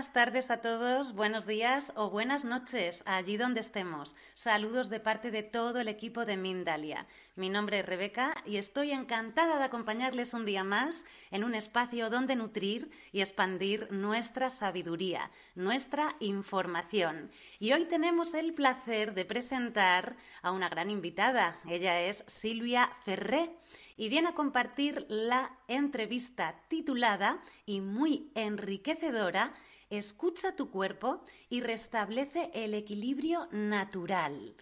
Buenas tardes a todos, buenos días o buenas noches, allí donde estemos. Saludos de parte de todo el equipo de Mindalia. Mi nombre es Rebeca y estoy encantada de acompañarles un día más en un espacio donde nutrir y expandir nuestra sabiduría, nuestra información. Y hoy tenemos el placer de presentar a una gran invitada. Ella es Silvia Ferré y viene a compartir la entrevista titulada y muy enriquecedora Escucha tu cuerpo y restablece el equilibrio natural.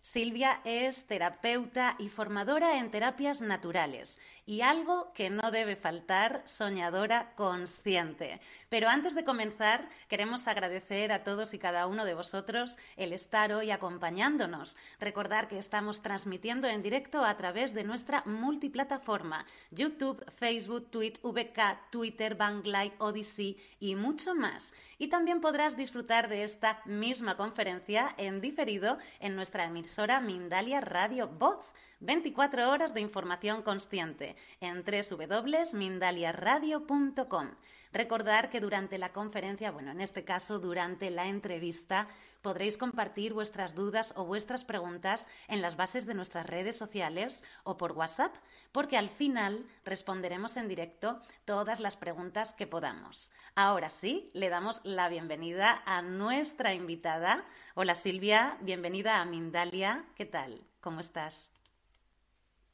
Silvia es terapeuta y formadora en terapias naturales y algo que no debe faltar, soñadora consciente. Pero antes de comenzar, queremos agradecer a todos y cada uno de vosotros el estar hoy acompañándonos. Recordar que estamos transmitiendo en directo a través de nuestra multiplataforma YouTube, Facebook, Tweet, VK, Twitter, Banglite, Odyssey y mucho más. Y también podrás disfrutar de esta misma conferencia en diferido en nuestra emisora Mindalia Radio Voz 24 horas de información consciente en www.mindaliaradio.com. Recordar que durante la conferencia, bueno, en este caso durante la entrevista, podréis compartir vuestras dudas o vuestras preguntas en las bases de nuestras redes sociales o por WhatsApp, porque al final responderemos en directo todas las preguntas que podamos. Ahora sí, le damos la bienvenida a nuestra invitada. Hola Silvia, bienvenida a Mindalia. ¿Qué tal? ¿Cómo estás?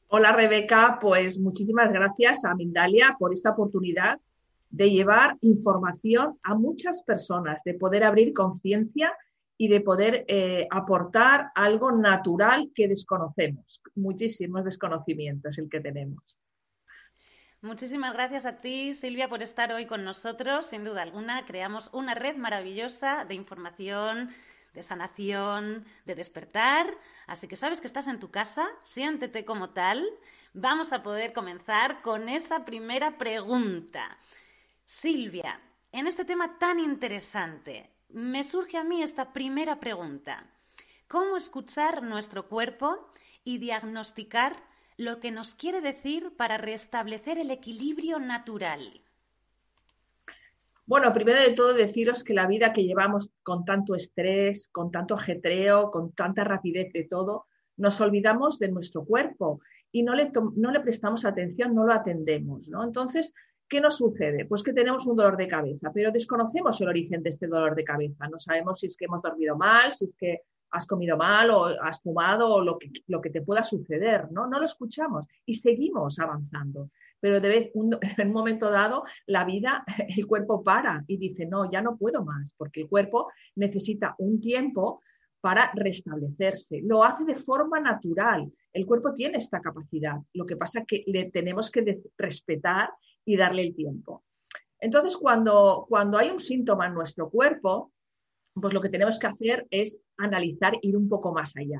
Hola Rebeca, pues muchísimas gracias a Mindalia por esta oportunidad de llevar información a muchas personas, de poder abrir conciencia y de poder eh, aportar algo natural que desconocemos. Muchísimos desconocimientos el que tenemos. Muchísimas gracias a ti, Silvia, por estar hoy con nosotros. Sin duda alguna, creamos una red maravillosa de información, de sanación, de despertar. Así que sabes que estás en tu casa, siéntete como tal. Vamos a poder comenzar con esa primera pregunta. Silvia, en este tema tan interesante, me surge a mí esta primera pregunta. ¿Cómo escuchar nuestro cuerpo y diagnosticar lo que nos quiere decir para restablecer el equilibrio natural? Bueno, primero de todo deciros que la vida que llevamos con tanto estrés, con tanto ajetreo, con tanta rapidez de todo, nos olvidamos de nuestro cuerpo y no le, no le prestamos atención, no lo atendemos, ¿no? Entonces, ¿qué nos sucede? Pues que tenemos un dolor de cabeza, pero desconocemos el origen de este dolor de cabeza. No sabemos si es que hemos dormido mal, si es que has comido mal o has fumado o lo que, lo que te pueda suceder, ¿no? No lo escuchamos y seguimos avanzando pero de vez, en un momento dado la vida, el cuerpo para y dice, no, ya no puedo más, porque el cuerpo necesita un tiempo para restablecerse. Lo hace de forma natural. El cuerpo tiene esta capacidad. Lo que pasa es que le tenemos que respetar y darle el tiempo. Entonces, cuando, cuando hay un síntoma en nuestro cuerpo, pues lo que tenemos que hacer es analizar, ir un poco más allá.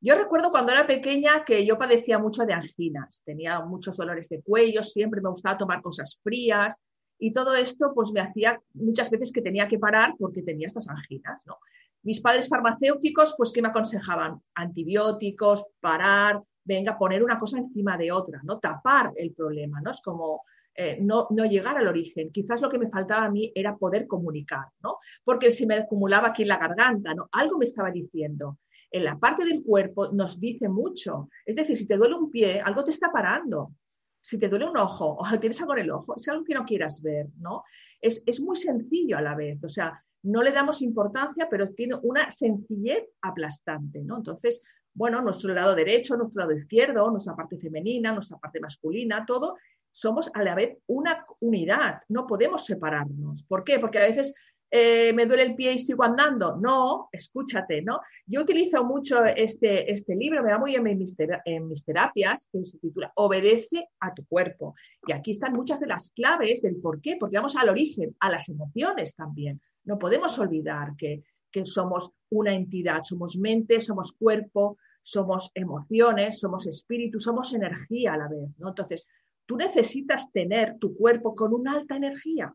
Yo recuerdo cuando era pequeña que yo padecía mucho de anginas, tenía muchos dolores de cuello, siempre me gustaba tomar cosas frías y todo esto pues me hacía muchas veces que tenía que parar porque tenía estas anginas, ¿no? Mis padres farmacéuticos pues que me aconsejaban antibióticos, parar, venga, poner una cosa encima de otra, ¿no? Tapar el problema, ¿no? Es como eh, no, no, llegar al origen. Quizás lo que me faltaba a mí era poder comunicar, ¿no? Porque se me acumulaba aquí en la garganta, ¿no? Algo me estaba diciendo en la parte del cuerpo nos dice mucho. Es decir, si te duele un pie, algo te está parando. Si te duele un ojo o tienes algo en el ojo, es algo que no quieras ver, ¿no? Es, es muy sencillo a la vez, o sea, no le damos importancia, pero tiene una sencillez aplastante, ¿no? Entonces, bueno, nuestro lado derecho, nuestro lado izquierdo, nuestra parte femenina, nuestra parte masculina, todo, somos a la vez una unidad, no podemos separarnos. ¿Por qué? Porque a veces eh, me duele el pie y sigo andando. No, escúchate, ¿no? Yo utilizo mucho este, este libro, me va muy bien en mis, en mis terapias, que se titula Obedece a tu cuerpo. Y aquí están muchas de las claves del por qué, porque vamos al origen, a las emociones también. No podemos olvidar que, que somos una entidad, somos mente, somos cuerpo, somos emociones, somos espíritu, somos energía a la vez, ¿no? Entonces, tú necesitas tener tu cuerpo con una alta energía.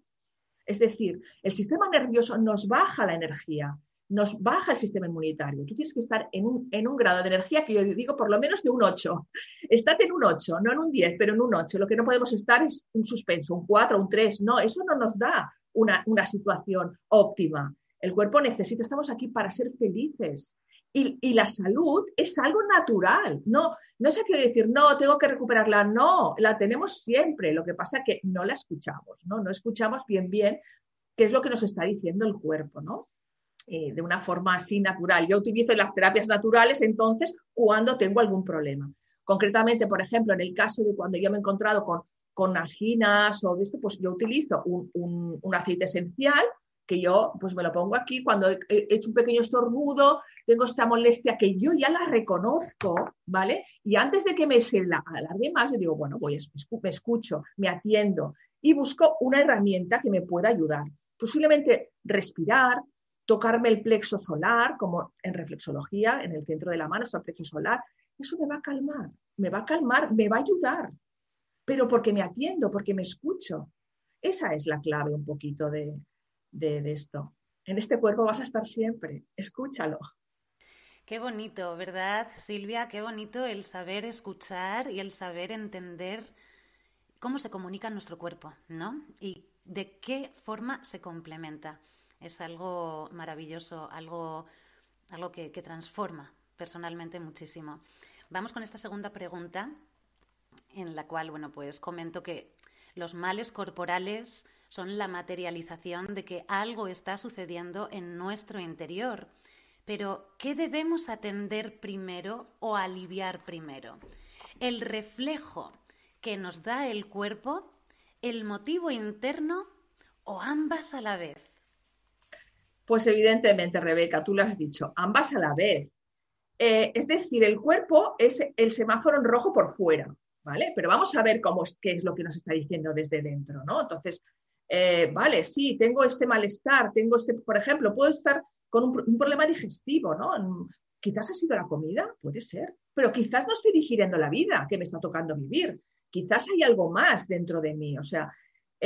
Es decir, el sistema nervioso nos baja la energía, nos baja el sistema inmunitario. Tú tienes que estar en un, en un, grado de energía que yo digo por lo menos de un 8. Estate en un 8, no en un 10, pero en un 8. Lo que no podemos estar es un suspenso, un 4, un 3. No, eso no nos da una, una situación óptima. El cuerpo necesita, estamos aquí para ser felices. Y, la salud es algo natural. No, no se quiere decir, no, tengo que recuperarla. No, la tenemos siempre. Lo que pasa es que no la escuchamos, ¿no? No escuchamos bien, bien qué es lo que nos está diciendo el cuerpo, ¿no? Eh, de una forma así natural. Yo utilizo las terapias naturales entonces cuando tengo algún problema. Concretamente, por ejemplo, en el caso de cuando yo me he encontrado con, con anginas o esto, pues yo utilizo un, un aceite esencial que yo pues me lo pongo aquí cuando he hecho un pequeño estornudo, tengo esta molestia que yo ya la reconozco, ¿vale? Y antes de que me se la alargue más, yo digo, bueno, voy, me escucho, me atiendo y busco una herramienta que me pueda ayudar. Posiblemente respirar, tocarme el plexo solar, como en reflexología, en el centro de la mano está el plexo solar, eso me va a calmar, me va a calmar, me va a ayudar, pero porque me atiendo, porque me escucho. Esa es la clave un poquito de, de, esto. En este cuerpo vas a estar siempre, escúchalo. Qué bonito, ¿verdad, Silvia? Qué bonito el saber escuchar y el saber entender cómo se comunica nuestro cuerpo, ¿no? Y de qué forma se complementa. Es algo maravilloso, algo, algo que, que transforma personalmente muchísimo. Vamos con esta segunda pregunta, en la cual, bueno, pues comento que los males corporales son la materialización de que algo está sucediendo en nuestro interior. Pero, ¿qué debemos atender primero o aliviar primero? ¿El reflejo que nos da el cuerpo, el motivo interno o ambas a la vez? Pues evidentemente, Rebeca, tú lo has dicho, ambas a la vez. Eh, es decir, el cuerpo es el semáforo en rojo por fuera, ¿vale? Pero vamos a ver cómo es, qué es lo que nos está diciendo desde dentro, ¿no? Entonces, eh, vale, sí, tengo este malestar, tengo este, por ejemplo, puedo estar con un, problema digestivo, ¿no? Quizás ha sido la comida, puede ser, pero quizás no estoy digiriendo la vida que me está tocando vivir. Quizás hay algo más dentro de mí, o sea,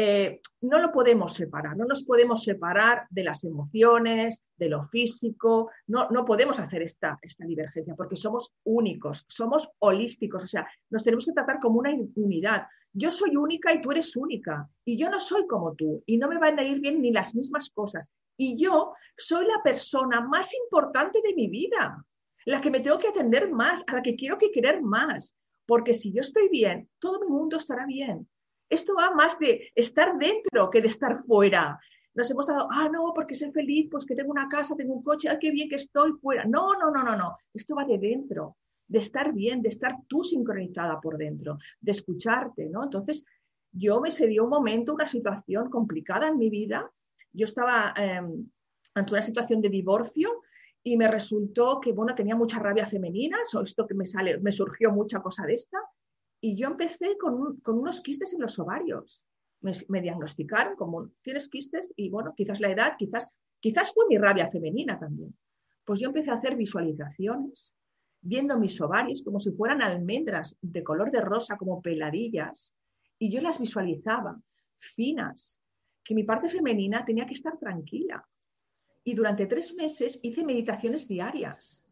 eh, no lo podemos separar, no nos podemos separar de las emociones, de lo físico, no, no podemos hacer esta, esta divergencia porque somos únicos, somos holísticos, o sea, nos tenemos que tratar como una unidad. Yo soy única y tú eres única, y yo no soy como tú, y no me van a ir bien ni las mismas cosas. Y yo soy la persona más importante de mi vida, la que me tengo que atender más, a la que quiero que querer más, porque si yo estoy bien, todo mi mundo estará bien. Esto va más de estar dentro que de estar fuera. Nos hemos dado, ah, no, porque soy feliz, pues que tengo una casa, tengo un coche, ah, qué bien que estoy fuera. No, no, no, no, no. Esto va de dentro, de estar bien, de estar tú sincronizada por dentro, de escucharte, ¿no? Entonces, yo me se dio un momento, una situación complicada en mi vida. Yo estaba em, ante una situación de divorcio y me resultó que, bueno, tenía mucha rabia femenina, esto que me sale, me surgió mucha cosa de esta, y yo empecé con, unos quistes en los ovarios. Me, diagnosticaron como tienes quistes y bueno, quizás la edad, quizás, quizás fue mi rabia femenina también. Pues yo empecé a hacer visualizaciones, viendo mis ovarios como si fueran almendras de color de rosa, como peladillas, y yo las visualizaba, finas, que mi parte femenina tenía que estar tranquila. Y durante tres meses hice meditaciones diarias.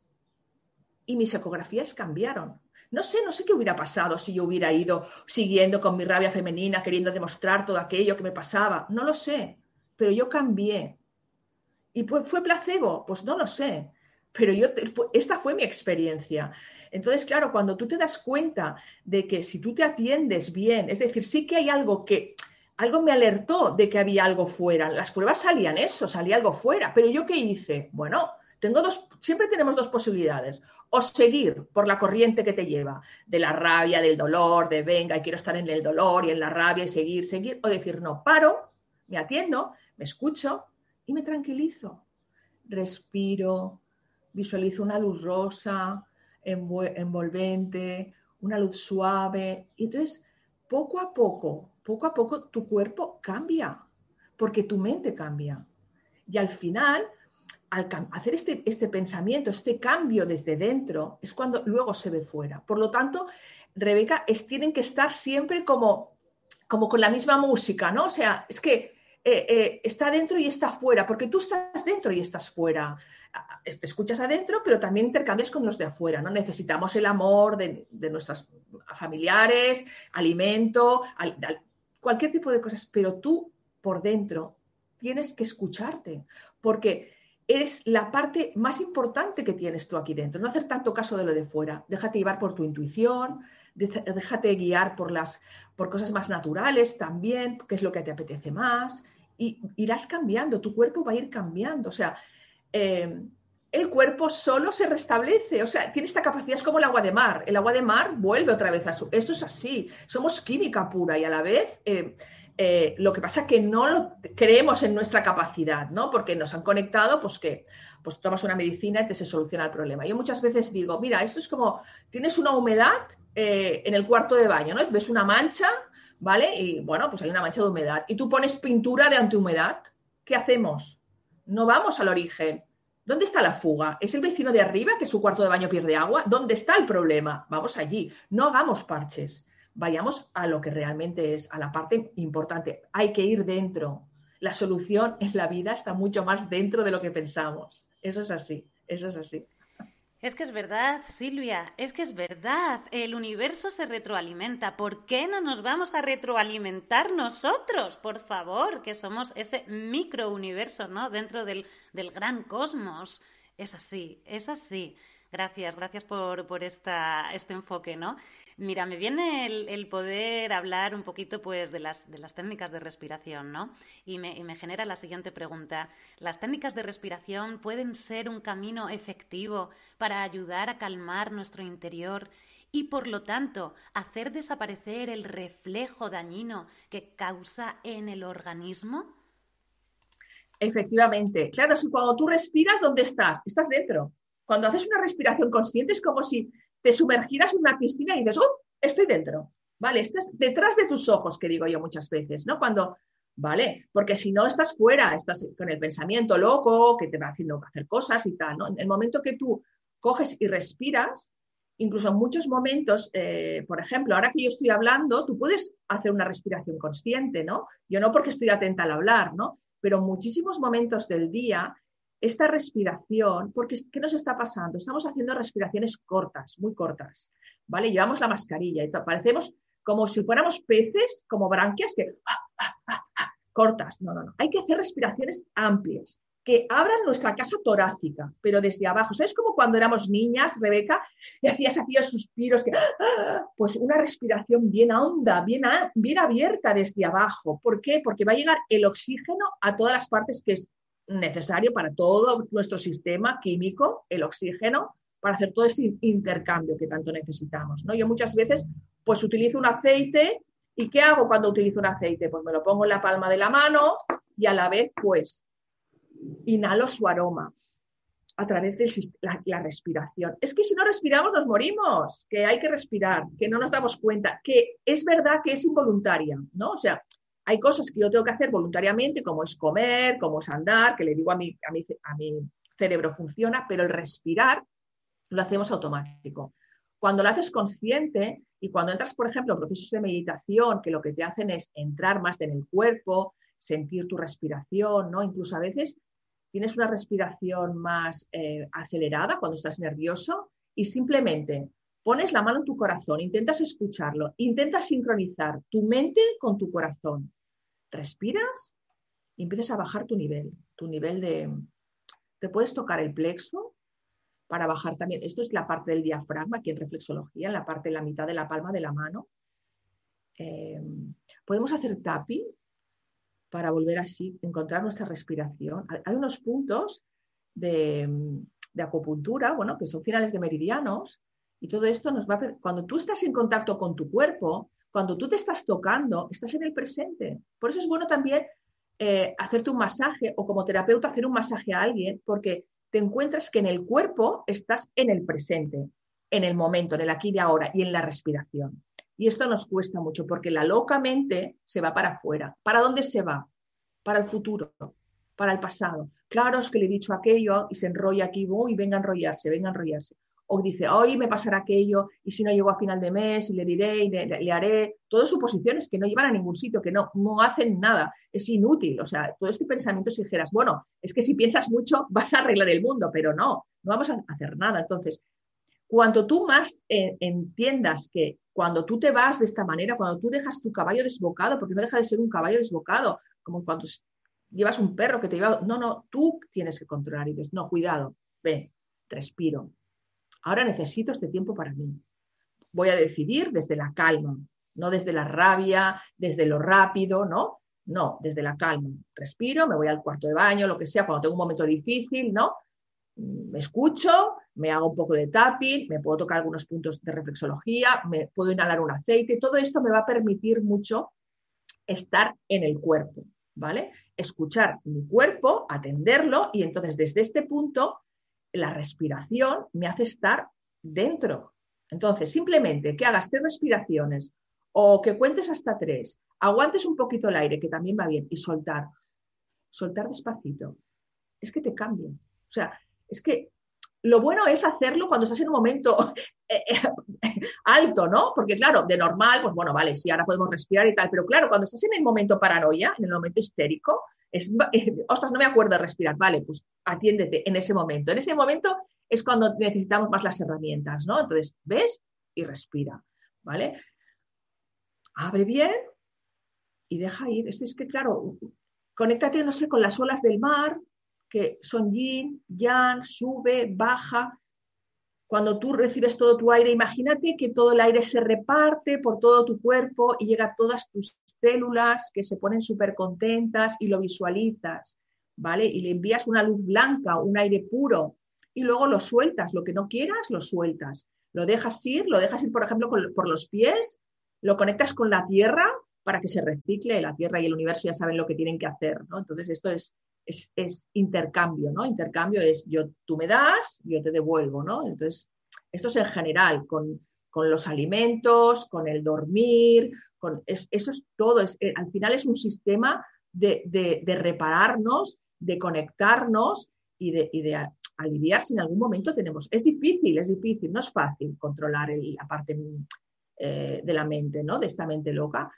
Y mis ecografías cambiaron. No sé, no sé qué hubiera pasado si yo hubiera ido siguiendo con mi rabia femenina, queriendo demostrar todo aquello que me pasaba. No lo sé, pero yo cambié. ¿Y fue placebo? Pues no lo sé, pero yo, esta fue mi experiencia. Entonces, claro, cuando tú te das cuenta de que si tú te atiendes bien, es decir, sí que hay algo que, algo me alertó de que había algo fuera. Las pruebas salían eso, salía algo fuera. Pero yo qué hice? Bueno, tengo dos, siempre tenemos dos posibilidades. O seguir por la corriente que te lleva, de la rabia, del dolor, de venga, y quiero estar en el dolor y en la rabia y seguir, seguir. O decir, no, paro, me atiendo, me escucho y me tranquilizo. Respiro, visualizo una luz rosa, envolvente, una luz suave. Y entonces, poco a poco, poco a poco, tu cuerpo cambia, porque tu mente cambia. Y al final al hacer este, este, pensamiento, este cambio desde dentro, es cuando luego se ve fuera. Por lo tanto, Rebeca, tienen que estar siempre como, como con la misma música, ¿no? O sea, es que eh, eh, está dentro y está fuera, porque tú estás dentro y estás fuera. Te escuchas adentro, pero también intercambias con los de afuera, ¿no? Necesitamos el amor de, de nuestros familiares, alimento, cualquier tipo de cosas, pero tú por dentro tienes que escucharte, porque es la parte más importante que tienes tú aquí dentro. No hacer tanto caso de lo de fuera. Déjate llevar por tu intuición, déjate guiar por, las, por cosas más naturales también, que es lo que te apetece más, y irás cambiando, tu cuerpo va a ir cambiando. O sea, eh, el cuerpo solo se restablece, o sea, tiene esta capacidad, es como el agua de mar, el agua de mar vuelve otra vez a su... Esto es así, somos química pura y a la vez... Eh, eh, lo que pasa es que no creemos en nuestra capacidad, ¿no? Porque nos han conectado, pues que pues tomas una medicina y te se soluciona el problema. Yo muchas veces digo, mira, esto es como, tienes una humedad eh, en el cuarto de baño, ¿no? Ves una mancha, ¿vale? Y bueno, pues hay una mancha de humedad. Y tú pones pintura de antihumedad. ¿Qué hacemos? No vamos al origen. ¿Dónde está la fuga? ¿Es el vecino de arriba que su cuarto de baño pierde agua? ¿Dónde está el problema? Vamos allí. No hagamos parches. Vayamos a lo que realmente es, a la parte importante. Hay que ir dentro. La solución en la vida está mucho más dentro de lo que pensamos. Eso es así. Eso es así. Es que es verdad, Silvia, es que es verdad. El universo se retroalimenta. ¿Por qué no nos vamos a retroalimentar nosotros? Por favor, que somos ese microuniverso, ¿no? Dentro del, del gran cosmos. Es así, es así. Gracias, gracias por, por esta, este enfoque, ¿no? Mira, me viene el, poder hablar un poquito pues de las, de las técnicas de respiración, ¿no? Y me, y me, genera la siguiente pregunta. ¿Las técnicas de respiración pueden ser un camino efectivo para ayudar a calmar nuestro interior y, por lo tanto, hacer desaparecer el reflejo dañino que causa en el organismo? Efectivamente. Claro, si cuando tú respiras, ¿dónde estás? Estás dentro. Cuando haces una respiración consciente es como si te sumergirás en una piscina y dices, ¡oh! Estoy dentro. ¿Vale? Estás detrás de tus ojos, que digo yo muchas veces, ¿no? Cuando, ¿vale? Porque si no estás fuera, estás con el pensamiento loco, que te va haciendo hacer cosas y tal, ¿no? En el momento que tú coges y respiras, incluso en muchos momentos, eh, por ejemplo, ahora que yo estoy hablando, tú puedes hacer una respiración consciente, ¿no? Yo no porque estoy atenta al hablar, ¿no? Pero en muchísimos momentos del día esta respiración, porque ¿qué nos está pasando? Estamos haciendo respiraciones cortas, muy cortas, ¿vale? Llevamos la mascarilla y parecemos como si fuéramos peces, como branquias que ah, ah, ah, cortas. No, no, no. Hay que hacer respiraciones amplias, que abran nuestra caja torácica, pero desde abajo. ¿Sabes como cuando éramos niñas, Rebeca, y hacías aquellos suspiros que, pues una respiración bien honda, bien, bien abierta desde abajo. ¿Por qué? Porque va a llegar el oxígeno a todas las partes que es necesario para todo nuestro sistema químico, el oxígeno, para hacer todo este intercambio que tanto necesitamos. ¿no? Yo muchas veces pues utilizo un aceite y ¿qué hago cuando utilizo un aceite? Pues me lo pongo en la palma de la mano y a la vez pues inhalo su aroma a través de la, la, respiración. Es que si no respiramos nos morimos, que hay que respirar, que no nos damos cuenta, que es verdad que es involuntaria, ¿no? O sea, hay cosas que yo tengo que hacer voluntariamente, como es comer, como es andar, que le digo a mi, a mi, cerebro funciona, pero el respirar lo hacemos automático. Cuando lo haces consciente y cuando entras, por ejemplo, en procesos de meditación, que lo que te hacen es entrar más en el cuerpo, sentir tu respiración, ¿no? Incluso a veces tienes una respiración más eh, acelerada cuando estás nervioso y simplemente pones la mano en tu corazón, intentas escucharlo, intentas sincronizar tu mente con tu corazón respiras y empiezas a bajar tu nivel, tu nivel de... Te puedes tocar el plexo para bajar también. Esto es la parte del diafragma, aquí en reflexología, en la parte de la mitad de la palma de la mano. Eh, podemos hacer tapping para volver así, encontrar nuestra respiración. Hay unos puntos de, de acupuntura, bueno, que son finales de meridianos, y todo esto nos va a... Cuando tú estás en contacto con tu cuerpo, cuando tú te estás tocando, estás en el presente. Por eso es bueno también eh, hacerte un masaje o como terapeuta hacer un masaje a alguien porque te encuentras que en el cuerpo estás en el presente, en el momento, en el aquí y ahora y en la respiración. Y esto nos cuesta mucho porque la loca mente se va para afuera. ¿Para dónde se va? Para el futuro, para el pasado. Claro, es que le he dicho aquello y se enrolla aquí, voy, y venga a enrollarse, venga a enrollarse o dice, hoy me pasará aquello y si no llego a final de mes y le diré y le, haré, todas suposiciones que no llevan a ningún sitio, que no, no hacen nada, es inútil. O sea, todo este pensamiento si dijeras, bueno, es que si piensas mucho vas a arreglar el mundo, pero no, no vamos a hacer nada. Entonces, cuanto tú más eh, entiendas que cuando tú te vas de esta manera, cuando tú dejas tu caballo desbocado, porque no deja de ser un caballo desbocado, como cuando llevas un perro que te lleva, no, no, tú tienes que controlar y dices, no, cuidado, ve, respiro. Ahora necesito este tiempo para mí. Voy a decidir desde la calma, no desde la rabia, desde lo rápido, ¿no? No, desde la calma. Respiro, me voy al cuarto de baño, lo que sea, cuando tengo un momento difícil, ¿no? Me escucho, me hago un poco de tapping, me puedo tocar algunos puntos de reflexología, me puedo inhalar un aceite, todo esto me va a permitir mucho estar en el cuerpo, ¿vale? Escuchar mi cuerpo, atenderlo y entonces desde este punto la respiración me hace estar dentro. Entonces, simplemente que hagas tres respiraciones o que cuentes hasta tres, aguantes un poquito el aire, que también va bien, y soltar. Soltar despacito. Es que te cambia. O sea, es que lo bueno es hacerlo cuando estás en un momento eh, eh, alto, ¿no? Porque claro, de normal, pues bueno, vale, sí, ahora podemos respirar y tal, pero claro, cuando estás en el momento paranoia, en el momento histérico, eh, ostras, no me acuerdo de respirar, vale, pues atiéndete en ese momento. En ese momento es cuando necesitamos más las herramientas, ¿no? Entonces, ves y respira, ¿vale? Abre bien y deja ir. Esto es que, claro, conéctate, no sé, con las olas del mar, que son yin, yang, sube, baja. Cuando tú recibes todo tu aire, imagínate que todo el aire se reparte por todo tu cuerpo y llega a todas tus células que se ponen súper contentas y lo visualizas, ¿vale? Y le envías una luz blanca, un aire puro y luego lo sueltas, lo que no quieras, lo sueltas. Lo dejas ir, lo dejas ir, por ejemplo, por los pies, lo conectas con la tierra para que se recicle, la tierra y el universo ya saben lo que tienen que hacer, ¿no? Entonces esto es es, intercambio, ¿no? Intercambio es yo, tú me das, yo te devuelvo, ¿no? Entonces, esto es en general, con, los alimentos, con el dormir, con, eso es todo, es, eh, al final es un sistema de, repararnos, de conectarnos y de, y de, aliviar si en algún momento tenemos. Es difícil, es difícil, no es fácil controlar la parte eh, de la mente, ¿no? De esta mente loca,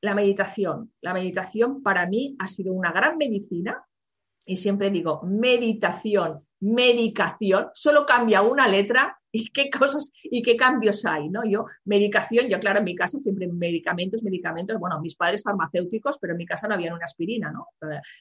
la meditación. La meditación para mí ha sido una gran medicina y siempre digo meditación, medicación, solo cambia una letra y qué cosas y qué cambios hay, ¿no? Yo, medicación, yo claro, en mi casa siempre medicamentos, medicamentos, bueno, mis padres farmacéuticos, pero en mi casa no había una aspirina, ¿no?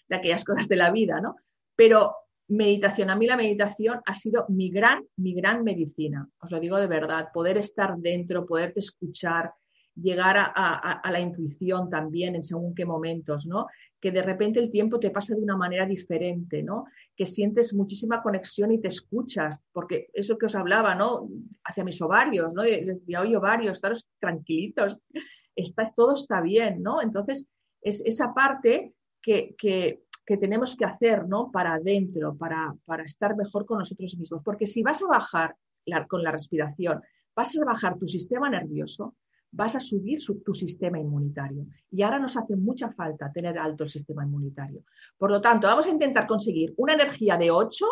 De aquellas cosas de la vida, ¿no? Pero meditación, a mí la meditación ha sido mi gran, mi gran medicina, os lo digo de verdad, poder estar dentro, poderte escuchar, llegar a, la intuición también en según qué momentos, ¿no? Que de repente el tiempo te pasa de una manera diferente, ¿no? Que sientes muchísima conexión y te escuchas, porque eso que os hablaba, ¿no? Hacia mis ovarios, ¿no? Les decía, oye, ovarios, estaros tranquilitos, todo está bien, ¿no? Entonces, es esa parte que, tenemos que hacer, ¿no? Para adentro, para, para estar mejor con nosotros mismos. Porque si vas a bajar con la respiración, vas a bajar tu sistema nervioso, vas a subir tu sistema inmunitario. Y ahora nos hace mucha falta tener alto el sistema inmunitario. Por lo tanto, vamos a intentar conseguir una energía de 8,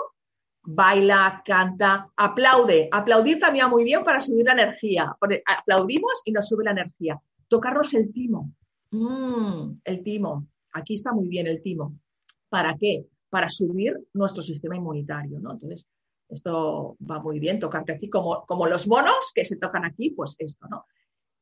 baila, canta, aplaude. Aplaudir también muy bien para subir la energía. Aplaudimos y nos sube la energía. Tocarnos el timo. Mm, el timo. Aquí está muy bien el timo. ¿Para qué? Para subir nuestro sistema inmunitario, ¿no? Entonces, esto va muy bien, tocarte aquí como, como los monos que se tocan aquí, pues esto, ¿no?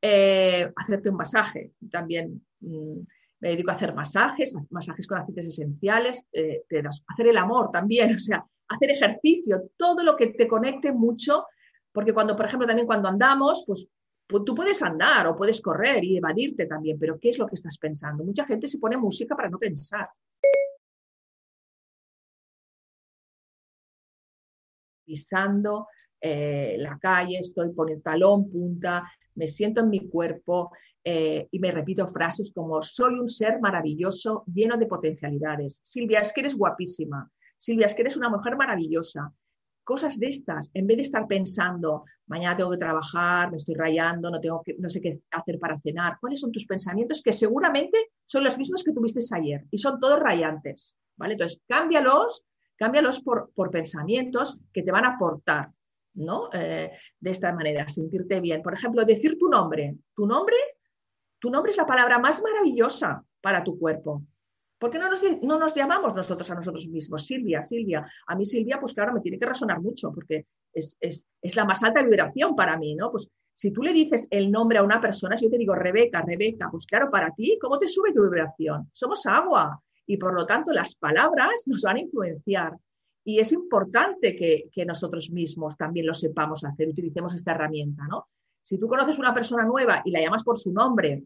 Eh, hacerte un masaje. También mm, me dedico a hacer masajes, masajes con aceites esenciales, eh, hacer el amor también, o sea, hacer ejercicio, todo lo que te conecte mucho, porque cuando, por ejemplo, también cuando andamos, pues, pues tú puedes andar o puedes correr y evadirte también, pero ¿qué es lo que estás pensando? Mucha gente se pone música para no pensar. Pisando eh, la calle, estoy poniendo talón, punta, me siento en mi cuerpo eh, y me repito frases como soy un ser maravilloso, lleno de potencialidades. Silvia, es que eres guapísima. Silvia, es que eres una mujer maravillosa. Cosas de estas, en vez de estar pensando, mañana tengo que trabajar, me estoy rayando, no, tengo no sé qué hacer para cenar. ¿Cuáles son tus pensamientos? Que seguramente son los mismos que tuviste ayer y son todos rayantes. ¿vale? Entonces, cámbialos, cámbialos por, por pensamientos que te van a aportar ¿no? Eh, de esta manera, sentirte bien. Por ejemplo, decir tu nombre. Tu nombre, tu nombre es la palabra más maravillosa para tu cuerpo. ¿Por qué no nos, no nos llamamos nosotros a nosotros mismos? Silvia, Silvia. A mí Silvia, pues claro, me tiene que resonar mucho porque es, la más alta vibración para mí, ¿no? Pues si tú le dices el nombre a una persona, si yo te digo Rebeca, Rebeca, pues claro, para ti, ¿cómo te sube tu vibración? Somos agua. y por lo tanto las palabras nos van a influenciar. Y es importante que, nosotros mismos también lo sepamos hacer, utilicemos esta herramienta, ¿no? Si tú conoces una persona nueva y la llamas por su nombre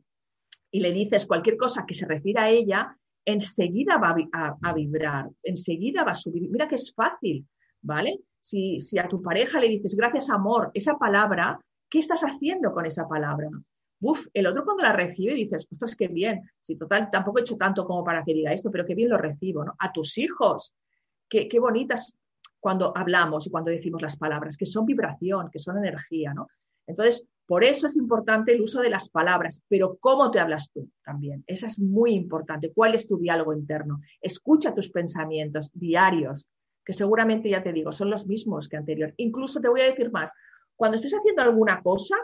y le dices cualquier cosa que se refiera a ella, enseguida va a, vibrar, enseguida va a subir. Mira que es fácil, ¿vale? Si, si, a tu pareja le dices gracias amor, esa palabra, ¿qué estás haciendo con esa palabra? Uf, el otro cuando la recibe dices, ostras, qué bien. Si total, tampoco he hecho tanto como para que diga esto, pero qué bien lo recibo, ¿no? A tus hijos, qué, bonitas cuando hablamos y cuando decimos las palabras, que son vibración, que son energía, ¿no? Entonces, por eso es importante el uso de las palabras, pero cómo te hablas tú también. Esa es muy importante. ¿Cuál es tu diálogo interno? Escucha tus pensamientos diarios, que seguramente ya te digo, son los mismos que anterior. Incluso te voy a decir más, cuando estés haciendo alguna cosa,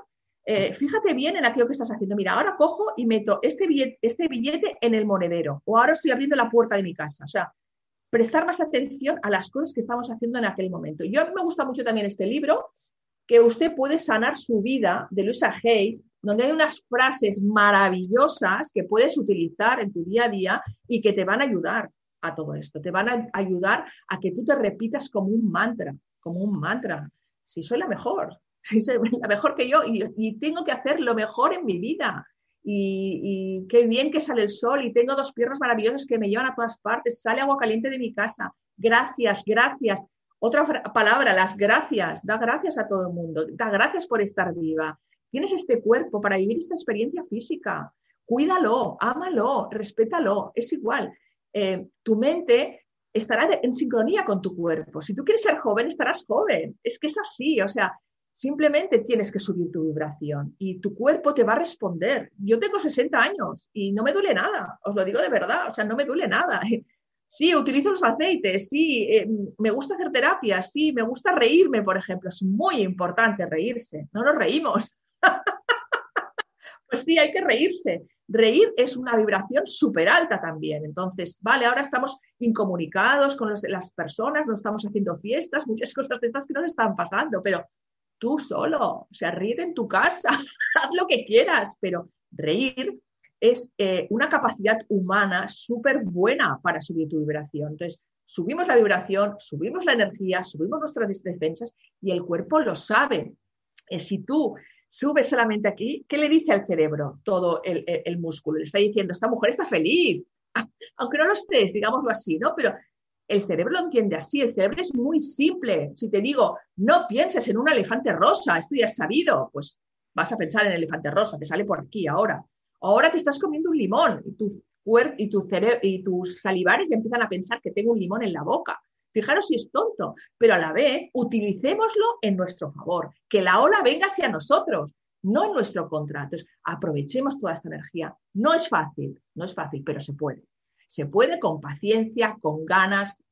eh, fíjate bien en aquello que estás haciendo. Mira, ahora cojo y meto este billete, este billete en el monedero o ahora estoy abriendo la puerta de mi casa. O sea, prestar más atención a las cosas que estamos haciendo en aquel momento. Yo a mí me gusta mucho también este libro que usted puede sanar su vida de Luisa Hay, donde hay unas frases maravillosas que puedes utilizar en tu día a día y que te van a ayudar a todo esto. Te van a ayudar a que tú te repitas como un mantra, como un mantra. Si soy la mejor, si soy la mejor que yo y, tengo que hacer lo mejor en mi vida. Y, qué bien que sale el sol y tengo dos piernas maravillosas que me llevan a todas partes. Sale agua caliente de mi casa. Gracias, gracias. Otra palabra, las gracias. Da gracias a todo el mundo. Da gracias por estar viva. Tienes este cuerpo para vivir esta experiencia física. Cuídalo, ámalo, respétalo. Es igual. Eh, tu mente estará en sincronía con tu cuerpo. Si tú quieres ser joven, estarás joven. Es que es así. O sea, simplemente tienes que subir tu vibración y tu cuerpo te va a responder. Yo tengo 60 años y no me duele nada. Os lo digo de verdad. O sea, no me duele nada. Sí, utilizo los aceites, sí, eh, me gusta hacer terapia, sí, me gusta reírme, por ejemplo. Es muy importante reírse, no nos reímos. pues sí, hay que reírse. Reír es una vibración súper alta también. Entonces, vale, ahora estamos incomunicados con las personas, no estamos haciendo fiestas, muchas cosas de estas que nos están pasando, pero tú solo, o sea, ríe en tu casa, haz lo que quieras, pero reír es eh, una capacidad humana súper buena para subir tu vibración. Entonces, subimos la vibración, subimos la energía, subimos nuestras defensas y el cuerpo lo sabe. Eh, si tú subes solamente aquí, ¿qué le dice al cerebro todo el, el músculo? Le está diciendo, esta mujer está feliz, aunque no lo estés, digámoslo así, ¿no? Pero el cerebro lo entiende así, el cerebro es muy simple. Si te digo, no pienses en un elefante rosa, esto ya es sabido, pues vas a pensar en el elefante rosa, te sale por aquí ahora. Ahora te estás comiendo un limón y tu y tu y tus salivares ya empiezan a pensar que tengo un limón en la boca. Fijaros si es tonto, pero a la vez utilicémoslo en nuestro favor, que la ola venga hacia nosotros, no en nuestro contra. Entonces, aprovechemos toda esta energía. No es fácil, no es fácil, pero se puede. Se puede con paciencia, con ganas.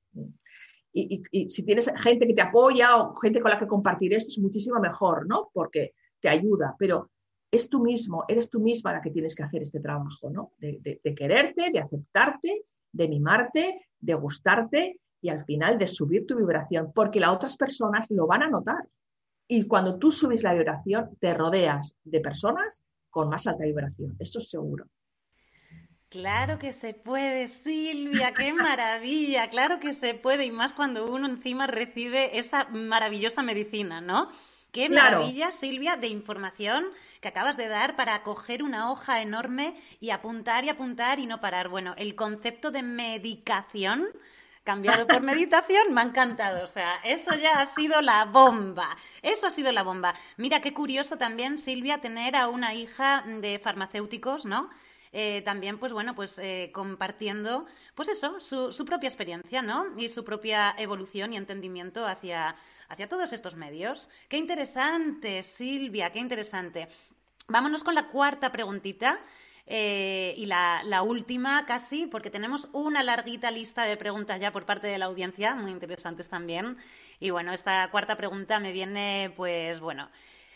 Y, si tienes gente que te apoya o gente con la que compartir esto, es muchísimo mejor, ¿no? Porque te ayuda. Pero es tú mismo, eres tú misma la que tienes que hacer este trabajo, ¿no? De, quererte, de aceptarte, de mimarte, de gustarte y al final de subir tu vibración, porque las otras personas lo van a notar. Y cuando tú subes la vibración, te rodeas de personas con más alta vibración, esto es seguro. Claro que se puede, Silvia, qué maravilla, claro que se puede, y más cuando uno encima recibe esa maravillosa medicina, ¿no? Qué maravilla, Silvia, de información que acabas de dar para coger una hoja enorme y apuntar y apuntar y no parar. Bueno, el concepto de medicación cambiado por meditación, me ha encantado. O sea, eso ya ha sido la bomba. Eso ha sido la bomba. Mira, qué curioso también, Silvia, tener a una hija de farmacéuticos, ¿no? Eh, también, pues bueno, pues eh, compartiendo, pues eso, su, propia experiencia, ¿no? Y su propia evolución y entendimiento hacia, hacia todos estos medios. Qué interesante, Silvia, qué interesante. Vámonos con la cuarta preguntita. Eh, y la, última casi, porque tenemos una larguita lista de preguntas ya por parte de la audiencia, muy interesantes también. Y bueno, esta cuarta pregunta me viene, pues bueno,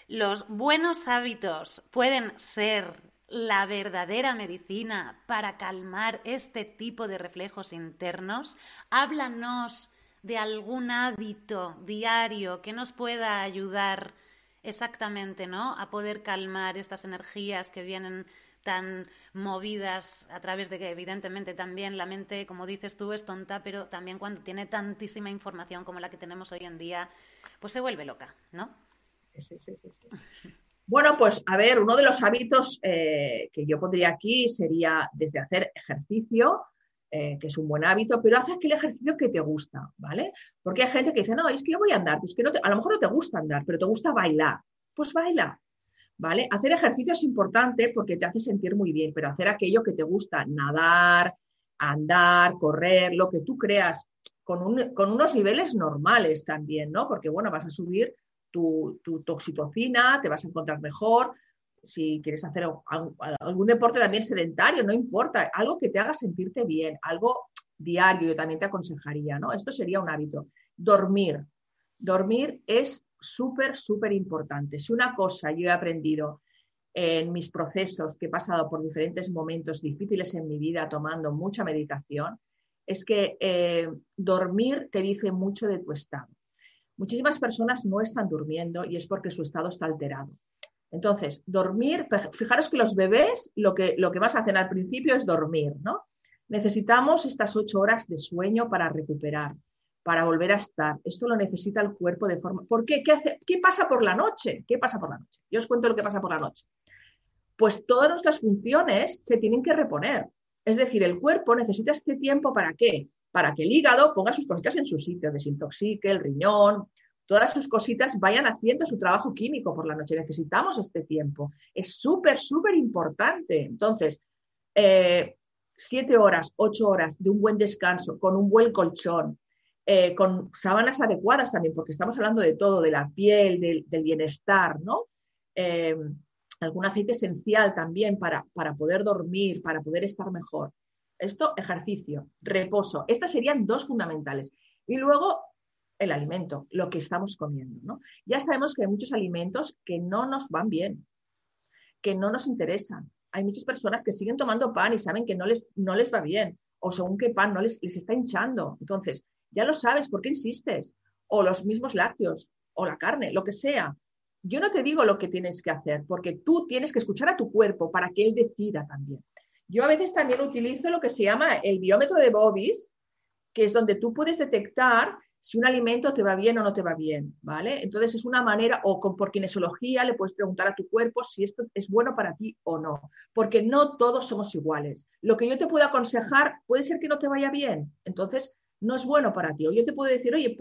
¿los buenos hábitos pueden ser la verdadera medicina para calmar este tipo de reflejos internos? Háblanos de algún hábito diario que nos pueda ayudar Exactamente, ¿no? A poder calmar estas energías que vienen tan movidas a través de que evidentemente también la mente, como dices tú, es tonta, pero también cuando tiene tantísima información como la que tenemos hoy en día, pues se vuelve loca, ¿no? Sí, sí, sí. Bueno, pues a ver, uno de los hábitos eh, que yo pondría aquí sería desde hacer ejercicio, eh, que es un buen hábito, pero haz aquel ejercicio que te gusta, ¿vale? Porque hay gente que dice, no, es que yo voy a andar, pues que no a lo mejor no te gusta andar, pero te gusta bailar, pues baila, ¿vale? Hacer ejercicio es importante porque te hace sentir muy bien, pero hacer aquello que te gusta, nadar, andar, correr, lo que tú creas, con, unos niveles normales también, ¿no? Porque, bueno, vas a subir tu, tu toxitocina, te vas a encontrar mejor. Si quieres hacer algún deporte también sedentario, no importa, algo que te haga sentirte bien, algo diario, yo también te aconsejaría, ¿no? Esto sería un hábito. Dormir. Dormir es súper, súper importante. Si una cosa yo he aprendido en mis procesos, que he pasado por diferentes momentos difíciles en mi vida tomando mucha meditación, es que eh, dormir te dice mucho de tu estado. Muchísimas personas no están durmiendo y es porque su estado está alterado. Entonces, dormir, fijaros que los bebés lo que, lo que más hacen al principio es dormir, ¿no? Necesitamos estas ocho horas de sueño para recuperar para volver a estar. Esto lo necesita el cuerpo de forma... ¿Por qué? ¿Qué, hace? ¿Qué pasa por la noche? ¿Qué pasa por la noche? Yo os cuento lo que pasa por la noche. Pues todas nuestras funciones se tienen que reponer. Es decir, el cuerpo necesita este tiempo para qué? Para que el hígado ponga sus cositas en su sitio, desintoxique, el riñón, todas sus cositas vayan haciendo su trabajo químico por la noche. Necesitamos este tiempo. Es súper, súper importante. Entonces, eh, siete horas, ocho horas de un buen descanso, con un buen colchón, eh, con sábanas adecuadas también, porque estamos hablando de todo, de la piel, del, bienestar, ¿no? Eh, algún aceite esencial también para, para poder dormir, para poder estar mejor. Esto, ejercicio, reposo. Estas serían dos fundamentales. Y luego, el alimento, lo que estamos comiendo. ¿no? Ya sabemos que hay muchos alimentos que no nos van bien, que no nos interesan. Hay muchas personas que siguen tomando pan y saben que no les, no les va bien, o según qué pan no les, les está hinchando. Entonces, ya lo sabes, ¿por qué insistes? O los mismos lácteos, o la carne, lo que sea. Yo no te digo lo que tienes que hacer, porque tú tienes que escuchar a tu cuerpo para que él decida también. Yo a veces también utilizo lo que se llama el biómetro de Bobis, que es donde tú puedes detectar si un alimento te va bien o no te va bien, ¿vale? Entonces es una manera, o con, por kinesiología le puedes preguntar a tu cuerpo si esto es bueno para ti o no, porque no todos somos iguales. Lo que yo te puedo aconsejar puede ser que no te vaya bien, entonces no es bueno para ti. O yo te puedo decir, oye,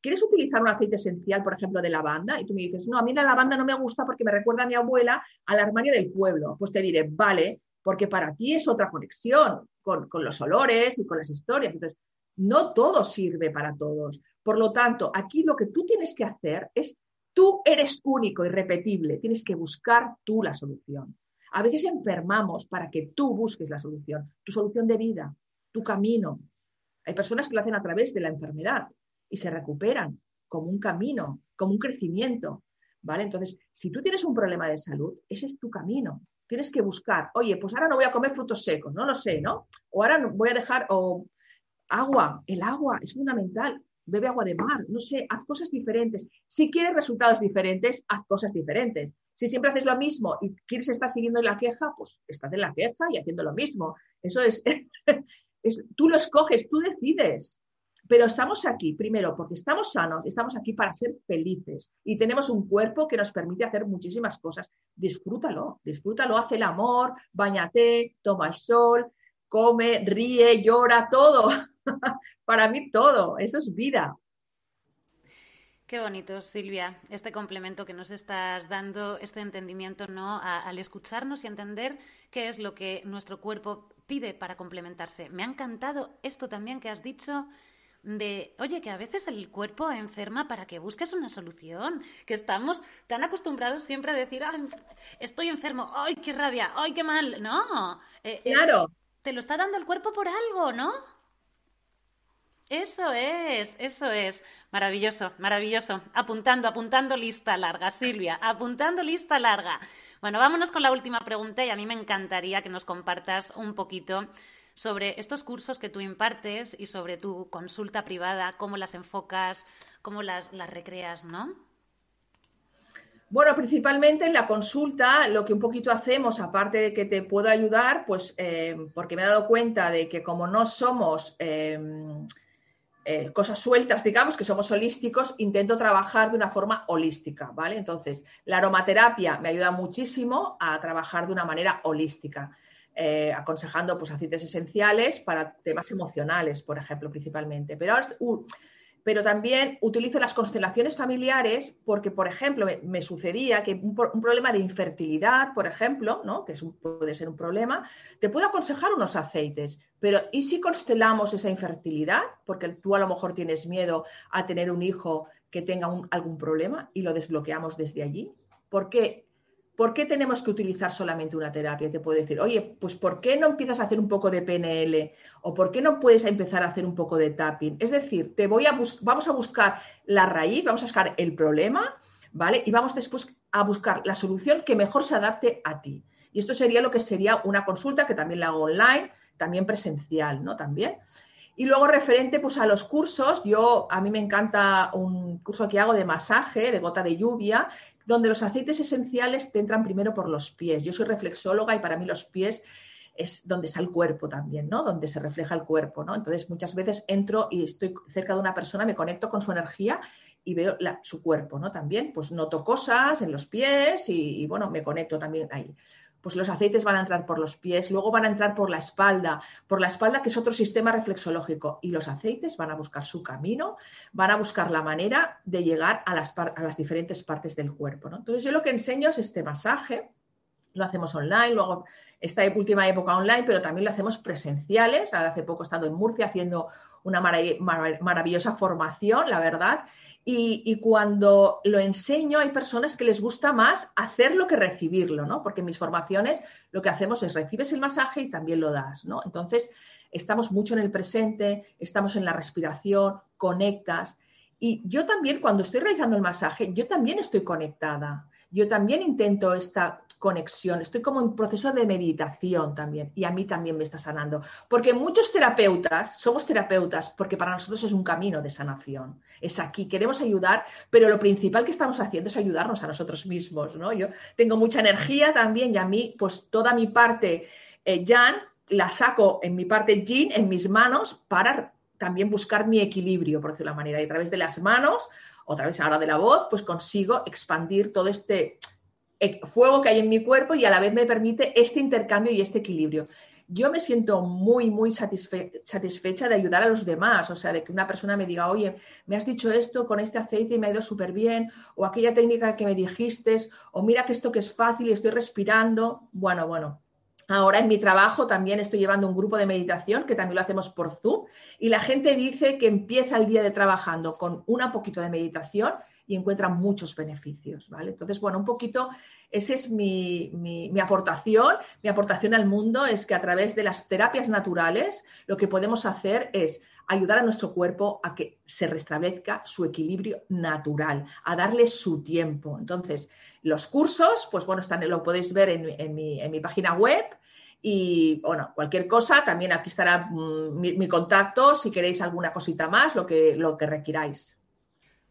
¿quieres utilizar un aceite esencial, por ejemplo, de lavanda? Y tú me dices, no, a mí la lavanda no me gusta porque me recuerda a mi abuela al armario del pueblo. Pues te diré, vale, porque para ti es otra conexión con, los olores y con las historias. Entonces, no todo sirve para todos. Por lo tanto, aquí lo que tú tienes que hacer es, tú eres único, y repetible. tienes que buscar tú la solución. A veces enfermamos para que tú busques la solución, tu solución de vida, tu camino, hay personas que lo hacen a través de la enfermedad y se recuperan como un camino, como un crecimiento. ¿Vale? Entonces, si tú tienes un problema de salud, ese es tu camino. Tienes que buscar, oye, pues ahora no voy a comer frutos secos, no lo sé, ¿no? O ahora voy a dejar, o agua, el agua es fundamental, bebe agua de mar, no sé, haz cosas diferentes. Si quieres resultados diferentes, haz cosas diferentes. Si siempre haces lo mismo y quieres estar siguiendo la queja, pues estás en la queja y haciendo lo mismo. Eso es, tú lo escoges, tú decides. Pero estamos aquí, primero, porque estamos sanos, estamos aquí para ser felices y tenemos un cuerpo que nos permite hacer muchísimas cosas. Disfrútalo, disfrútalo, haz el amor, bañate, toma el sol, come, ríe, llora, todo. para mí todo, eso es vida. Qué bonito, Silvia, este complemento que nos estás dando, este entendimiento, ¿no? al escucharnos y entender qué es lo que nuestro cuerpo pide para complementarse. Me ha encantado esto también que has dicho de, oye, que a veces el cuerpo enferma para que busques una solución, que estamos tan acostumbrados siempre a decir, estoy enfermo, ay, qué rabia, ay, qué mal. No, eh, eh, claro. te lo está dando el cuerpo por algo, ¿no? Eso es, eso es. Maravilloso, maravilloso. Apuntando, apuntando lista larga, Silvia, apuntando lista larga. Bueno, vámonos con la última pregunta y a mí me encantaría que nos compartas un poquito sobre estos cursos que tú impartes y sobre tu consulta privada, cómo las enfocas, cómo las, recreas, ¿no? Bueno, principalmente en la consulta lo que un poquito hacemos, aparte de que te puedo ayudar, pues eh, porque me he dado cuenta de que como no somos em, eh, cosas sueltas, digamos, que somos holísticos, intento trabajar de una forma holística, ¿vale? Entonces, la aromaterapia me ayuda muchísimo a trabajar de una manera holística. Eh, aconsejando pues, aceites esenciales para temas emocionales, por ejemplo, principalmente. Pero pero también utilizo las constelaciones familiares porque, por ejemplo, me, sucedía que un, problema de infertilidad, por ejemplo, ¿no? que puede ser un problema, te puedo aconsejar unos aceites, pero ¿y si constelamos esa infertilidad? Porque tú a lo mejor tienes miedo a tener un hijo que tenga algún problema y lo desbloqueamos desde allí. ¿Por qué ¿Por qué tenemos que utilizar solamente una terapia? Te puedo decir, oye, pues ¿por qué no empiezas a hacer un poco de PNL? ¿O por qué no puedes empezar a hacer un poco de tapping? Es decir, te voy a vamos a buscar la raíz, vamos a buscar el problema, ¿vale? Y vamos después a buscar la solución que mejor se adapte a ti. Y esto sería lo que sería una consulta que también la hago online, también presencial, ¿no? También. Y luego referente pues, a los cursos, yo a mí me encanta un curso que hago de masaje, de gota de lluvia, donde los aceites esenciales te entran primero por los pies. Yo soy reflexóloga y para mí los pies es donde está el cuerpo también, ¿no? Donde se refleja el cuerpo, ¿no? Entonces muchas veces entro y estoy cerca de una persona, me conecto con su energía y veo su cuerpo, ¿no? También, pues noto cosas en los pies y, y bueno, me conecto también ahí pues los aceites van a entrar por los pies, luego van a entrar por la espalda, por la espalda que es otro sistema reflexológico y los aceites van a buscar su camino, van a buscar la manera de llegar a las, diferentes partes del cuerpo. Entonces yo lo que enseño es este masaje, lo hacemos online, luego esta última época online, pero también lo hacemos presenciales. Ahora hace poco he estado en Murcia haciendo una maravillosa formación, la verdad, y, cuando lo enseño, hay personas que les gusta más hacerlo que recibirlo, ¿no? Porque en mis formaciones lo que hacemos es recibes el masaje y también lo das, ¿no? Entonces, estamos mucho en el presente, estamos en la respiración, conectas. Y yo también, cuando estoy realizando el masaje, yo también estoy conectada. Yo también intento esta conexión, estoy como en proceso de meditación también y a mí también me está sanando. Porque muchos terapeutas, somos terapeutas porque para nosotros es un camino de sanación. Es aquí, queremos ayudar, pero lo principal que estamos haciendo es ayudarnos a nosotros mismos, ¿no? Yo tengo mucha energía también y a mí, pues toda mi parte eh, Jan la saco en mi parte Jin, en mis manos, para también buscar mi equilibrio, por decirlo de la manera. Y a través de las manos, o a través ahora de la voz, pues consigo expandir todo este fuego que hay en mi cuerpo y a la vez me permite este intercambio y este equilibrio. Yo me siento muy, muy satisfecha de ayudar a los demás, o sea, de que una persona me diga, oye, me has dicho esto con este aceite y me ha ido súper bien, o aquella técnica que me dijiste, o mira que esto que es fácil y estoy respirando. Bueno, bueno, Ahora en mi trabajo también estoy llevando un grupo de meditación que también lo hacemos por Zoom y la gente dice que empieza el día de trabajando con una poquito de meditación y encuentran muchos beneficios, ¿vale? Entonces, bueno, un poquito, esa es mi, aportación. Mi aportación al mundo es que a través de las terapias naturales lo que podemos hacer es ayudar a nuestro cuerpo a que se restablezca su equilibrio natural, a darle su tiempo. Entonces, los cursos, pues bueno, están, lo podéis ver en, mi, página web. Y bueno, cualquier cosa, también aquí estará mm, mi, mi, contacto si queréis alguna cosita más, lo que, lo que requiráis.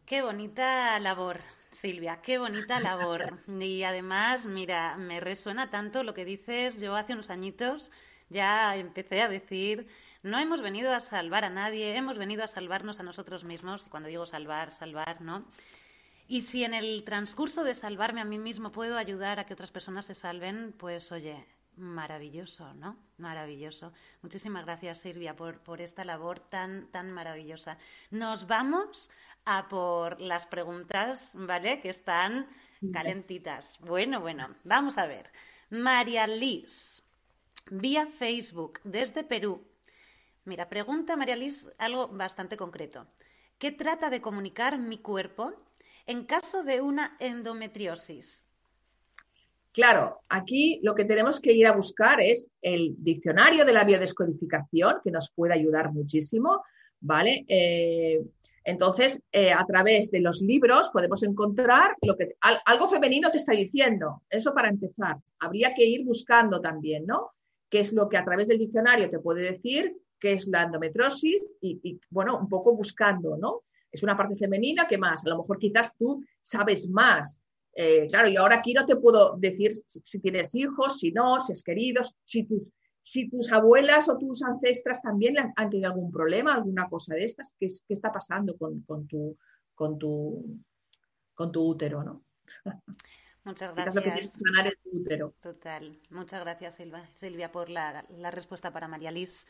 Qué bonita labor, Silvia, qué bonita labor. Y además, mira, me resuena tanto lo que dices. Yo hace unos añitos ya empecé a decir, no hemos venido a salvar a nadie, hemos venido a salvarnos a nosotros mismos. Y cuando digo salvar, salvar, ¿no? Y si en el transcurso de salvarme a mí mismo puedo ayudar a que otras personas se salven, pues oye, maravilloso, ¿no? Maravilloso. Muchísimas gracias, Silvia, por, por esta labor tan, tan maravillosa. Nos vamos a por las preguntas, ¿vale? Que están calentitas. Bueno, bueno, vamos a ver. María Liz, vía Facebook, desde Perú. Mira, pregunta María Liz algo bastante concreto. ¿Qué trata de comunicar mi cuerpo en caso de una endometriosis? Claro, aquí lo que tenemos que ir a buscar es el diccionario de la biodescodificación, que nos puede ayudar muchísimo, ¿vale? Eh, entonces, eh, a través de los libros podemos encontrar lo que algo femenino te está diciendo. Eso para empezar. Habría que ir buscando también, ¿no? ¿Qué es lo que a través del diccionario te puede decir? ¿Qué es la endometrosis? Y, bueno, un poco buscando, ¿no? Es una parte femenina, ¿qué más? A lo mejor quizás tú sabes más Eh, claro, y ahora aquí no te puedo decir si, tienes hijos, si no, si es queridos, si, si tus abuelas o tus ancestras también han, tenido algún problema, alguna cosa de estas, ¿qué, qué está pasando con, tu, con, tu, con tu útero? ¿no? Muchas gracias. Sanar el útero. Total. Muchas gracias, Silvia, Silvia por la, la respuesta para María Liz.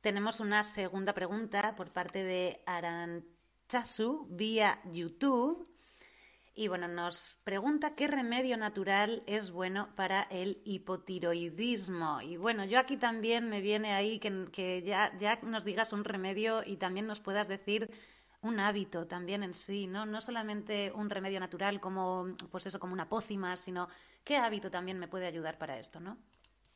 Tenemos una segunda pregunta por parte de Aranchasu vía YouTube. Y bueno, nos pregunta qué remedio natural es bueno para el hipotiroidismo. Y bueno, yo aquí también me viene ahí que, que ya, ya nos digas un remedio y también nos puedas decir un hábito también en sí, ¿no? No solamente un remedio natural como, pues eso, como una pócima, sino qué hábito también me puede ayudar para esto, ¿no?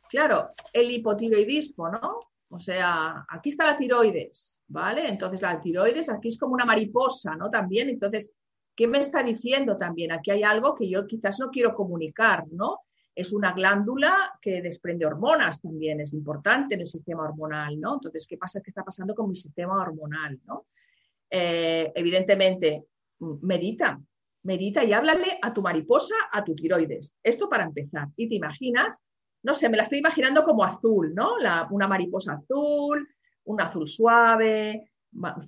Claro, el hipotiroidismo, ¿no? O sea, aquí está la tiroides, ¿vale? Entonces la tiroides aquí es como una mariposa, ¿no? También, entonces, ¿qué me está diciendo también? Aquí hay algo que yo quizás no quiero comunicar, ¿no? Es una glándula que desprende hormonas también, es importante en el sistema hormonal, ¿no? Entonces, ¿qué pasa? ¿Qué está pasando con mi sistema hormonal, ¿no? Eh, evidentemente, medita, medita y háblale a tu mariposa, a tu tiroides. Esto para empezar. Y te imaginas, no sé, me la estoy imaginando como azul, ¿no? una mariposa azul, un azul suave,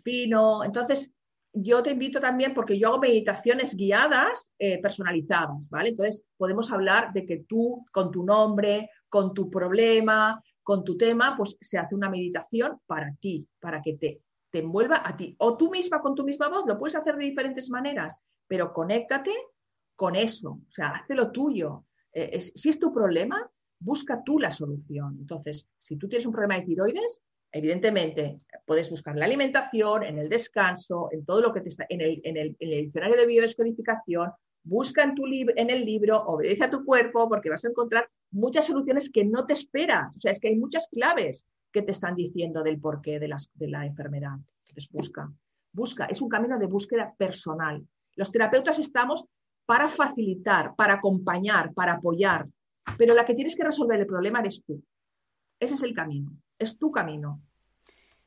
fino. Entonces, yo te invito también, porque yo hago meditaciones guiadas eh, personalizadas, ¿vale? Entonces, podemos hablar de que tú, con tu nombre, con tu problema, con tu tema, pues se hace una meditación para ti, para que te te envuelva a ti. O tú misma con tu misma voz, lo puedes hacer de diferentes maneras, pero conéctate con eso, o sea, hazlo tuyo. Eh, si es tu problema, busca tú la solución. Entonces, si tú tienes un problema de tiroides, evidentemente puedes buscar la alimentación, en el descanso, en todo lo que te está, en el, en el, diccionario de biodescodificación, busca en, tu en el libro, obedece a tu cuerpo, porque vas a encontrar muchas soluciones que no te esperas. O sea, es que hay muchas claves que te están diciendo del porqué de, de la enfermedad. Entonces busca, busca, es un camino de búsqueda personal. Los terapeutas estamos para facilitar, para acompañar, para apoyar, pero la que tienes que resolver el problema eres tú. Ese es el camino, es tu camino.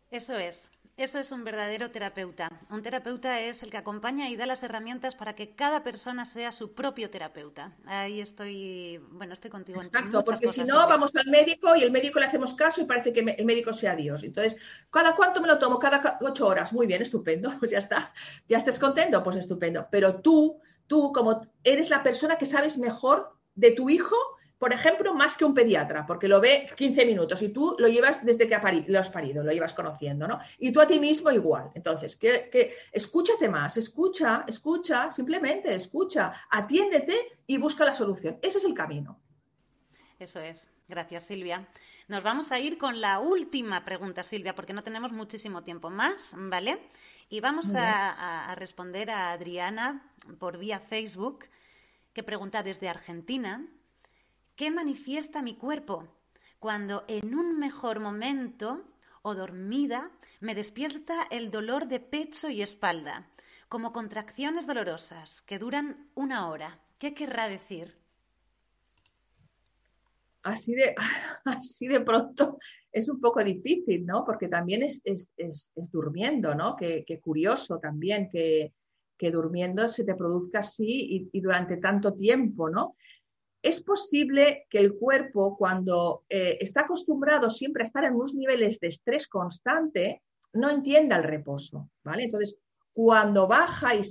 Eso es. Eso es un verdadero terapeuta. Un terapeuta es el que acompaña y da las herramientas para que cada persona sea su propio terapeuta. Ahí estoy, bueno, estoy contigo. Exacto, porque si no, vamos al médico y el médico le hacemos caso y parece que el médico sea Dios. Entonces, ¿cada cuánto me lo tomo? Cada ocho horas. Muy bien, estupendo. Pues ya está. ¿Ya estés contento? Pues estupendo. Pero tú, tú como eres la persona que sabes mejor de tu hijo, por ejemplo, más que un pediatra, porque lo ve 15 minutos y tú lo llevas desde que lo has parido, lo llevas conociendo, ¿no? Y tú a ti mismo igual. Entonces, que, escúchate más, escucha, escucha, simplemente escucha, atiéndete y busca la solución. Ese es el camino. Eso es. Gracias, Silvia. Nos vamos a ir con la última pregunta, Silvia, porque no tenemos muchísimo tiempo más, ¿vale? Y vamos a responder a Adriana por vía Facebook, que pregunta desde Argentina ¿Qué manifiesta mi cuerpo cuando en un mejor momento o dormida me despierta el dolor de pecho y espalda, como contracciones dolorosas que duran una hora? ¿Qué querrá decir? Así de, así de pronto es un poco difícil, ¿no? Porque también es, durmiendo, ¿no? Qué, curioso también que, durmiendo se te produzca así y, durante tanto tiempo, ¿no? Es posible que el cuerpo, cuando eh, está acostumbrado siempre a estar en unos niveles de estrés constante, no entienda el reposo, ¿vale? Entonces, cuando baja y,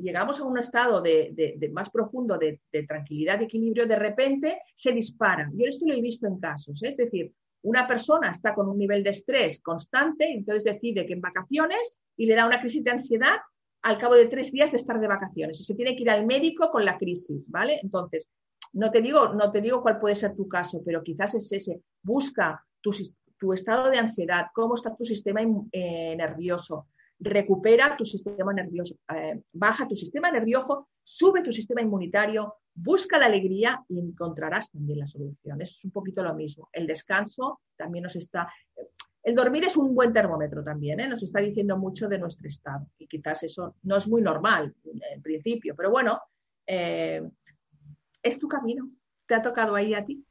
llegamos a un estado de, más profundo de, tranquilidad y equilibrio, de repente se dispara. Yo esto lo he visto en casos, ¿eh? es decir, una persona está con un nivel de estrés constante, entonces decide que en vacaciones y le da una crisis de ansiedad al cabo de tres días de estar de vacaciones y se tiene que ir al médico con la crisis, ¿vale? Entonces, no te digo, no te digo cuál puede ser tu caso, pero quizás es ese. Busca tu, estado de ansiedad, cómo está tu sistema eh, nervioso. Recupera tu sistema nervioso, eh, baja tu sistema nervioso, sube tu sistema inmunitario, busca la alegría y encontrarás también la solución. Eso es un poquito lo mismo. El descanso también nos está. El dormir es un buen termómetro también, ¿eh? nos está diciendo mucho de nuestro estado. Y quizás eso no es muy normal en principio, pero bueno, es tu camino. ¿Te ha tocado ahí a ti?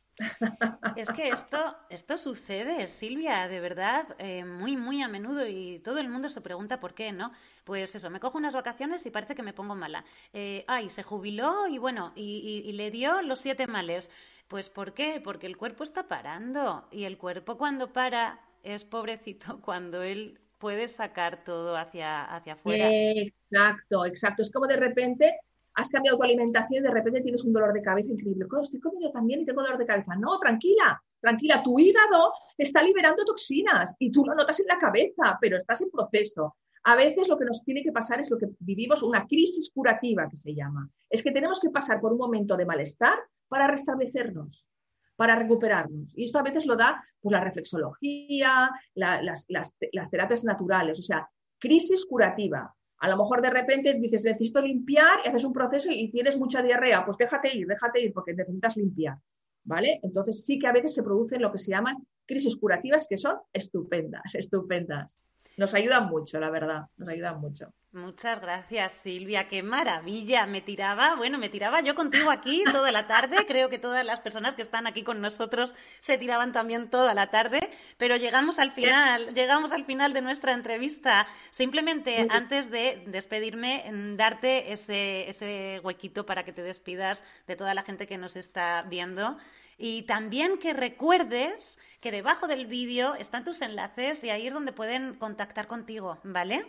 Es que esto, esto sucede, Silvia, de verdad, eh, muy, muy a menudo y todo el mundo se pregunta por qué, ¿no? Pues eso, me cojo unas vacaciones y parece que me pongo mala. Eh, ay, se jubiló y bueno, y, le dio los siete males. Pues ¿por qué? Porque el cuerpo está parando y el cuerpo cuando para es pobrecito cuando él puede sacar todo hacia, hacia afuera. Exacto, exacto. Es como de repente has cambiado tu alimentación y de repente tienes un dolor de cabeza increíble. estoy comiendo también y tengo dolor de cabeza. No, tranquila, tranquila. Tu hígado está liberando toxinas y tú lo notas en la cabeza, pero estás en proceso. A veces lo que nos tiene que pasar es lo que vivimos, una crisis curativa que se llama. Es que tenemos que pasar por un momento de malestar para restablecernos, para recuperarnos. Y esto a veces lo da pues, la reflexología, las, las terapias naturales, o sea, crisis curativa. A lo mejor de repente dices, necesito limpiar y haces un proceso y tienes mucha diarrea, pues déjate ir, déjate ir porque necesitas limpiar. ¿Vale? Entonces sí que a veces se producen lo que se llaman crisis curativas que son estupendas, estupendas nos ayudan mucho, la verdad, nos ayudan mucho. Muchas gracias, Silvia. Qué maravilla. Me tiraba, bueno, me tiraba yo contigo aquí toda la tarde. Creo que todas las personas que están aquí con nosotros se tiraban también toda la tarde. Pero llegamos al final, llegamos al final de nuestra entrevista. Simplemente antes de despedirme, darte ese, ese huequito para que te despidas de toda la gente que nos está viendo. Y también que recuerdes que debajo del vídeo están tus enlaces y ahí es donde pueden contactar contigo, ¿vale?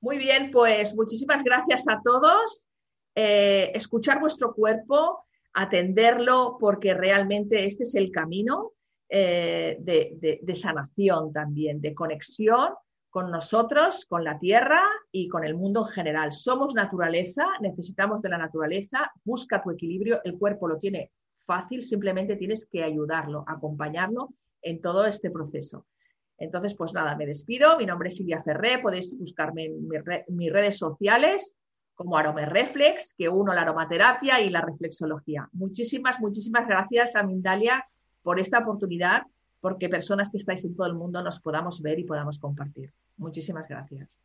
Muy bien, pues muchísimas gracias a todos. Eh, escuchar vuestro cuerpo, atenderlo, porque realmente este es el camino eh, de sanación también, de conexión con nosotros, con la tierra y con el mundo en general. Somos naturaleza, necesitamos de la naturaleza, busca tu equilibrio, el cuerpo lo tiene fácil, simplemente tienes que ayudarlo, acompañarlo en todo este proceso. Entonces, pues nada, me despido. Mi nombre es Silvia Ferré, podéis buscarme en mis redes sociales como Reflex, que uno la aromaterapia y la reflexología. Muchísimas, muchísimas gracias a Mindalia por esta oportunidad porque personas que estáis en todo el mundo nos podamos ver y podamos compartir. Muchísimas gracias.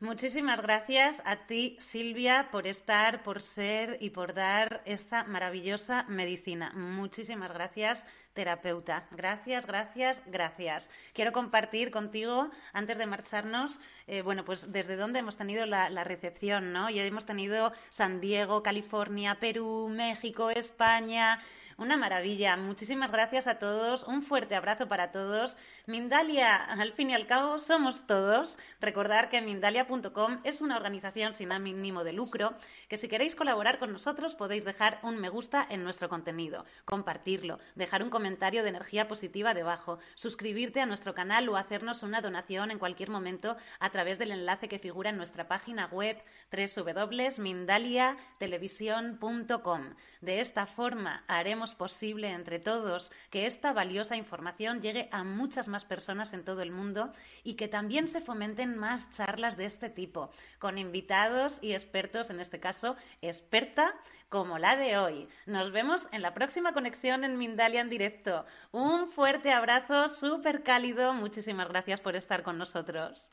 Muchísimas gracias a ti, Silvia, por estar, por ser y por dar esta maravillosa medicina. Muchísimas gracias, terapeuta. Gracias, gracias, gracias. Quiero compartir contigo, antes de marcharnos, eh, bueno, pues desde dónde hemos tenido la, la, recepción, ¿no? Y hemos tenido San Diego, California, Perú, México, España, una maravilla. Muchísimas gracias a todos. Un fuerte abrazo para todos. Mindalia, al fin y al cabo, somos todos. Recordar que Mindalia.com es una organización sin ánimo de lucro, que si queréis colaborar con nosotros podéis dejar un me gusta en nuestro contenido, compartirlo, dejar un comentario de energía positiva debajo, suscribirte a nuestro canal o hacernos una donación en cualquier momento a través del enlace que figura en nuestra página web www.mindaliatelevisión.com. De esta forma haremos posible entre todos que esta valiosa información llegue a muchas más personas en todo el mundo y que también se fomenten más charlas de este tipo, con invitados y expertos, en este caso, experta como la de hoy. Nos vemos en la próxima conexión en Mindalia en directo. Un fuerte abrazo súper cálido. Muchísimas gracias por estar con nosotros.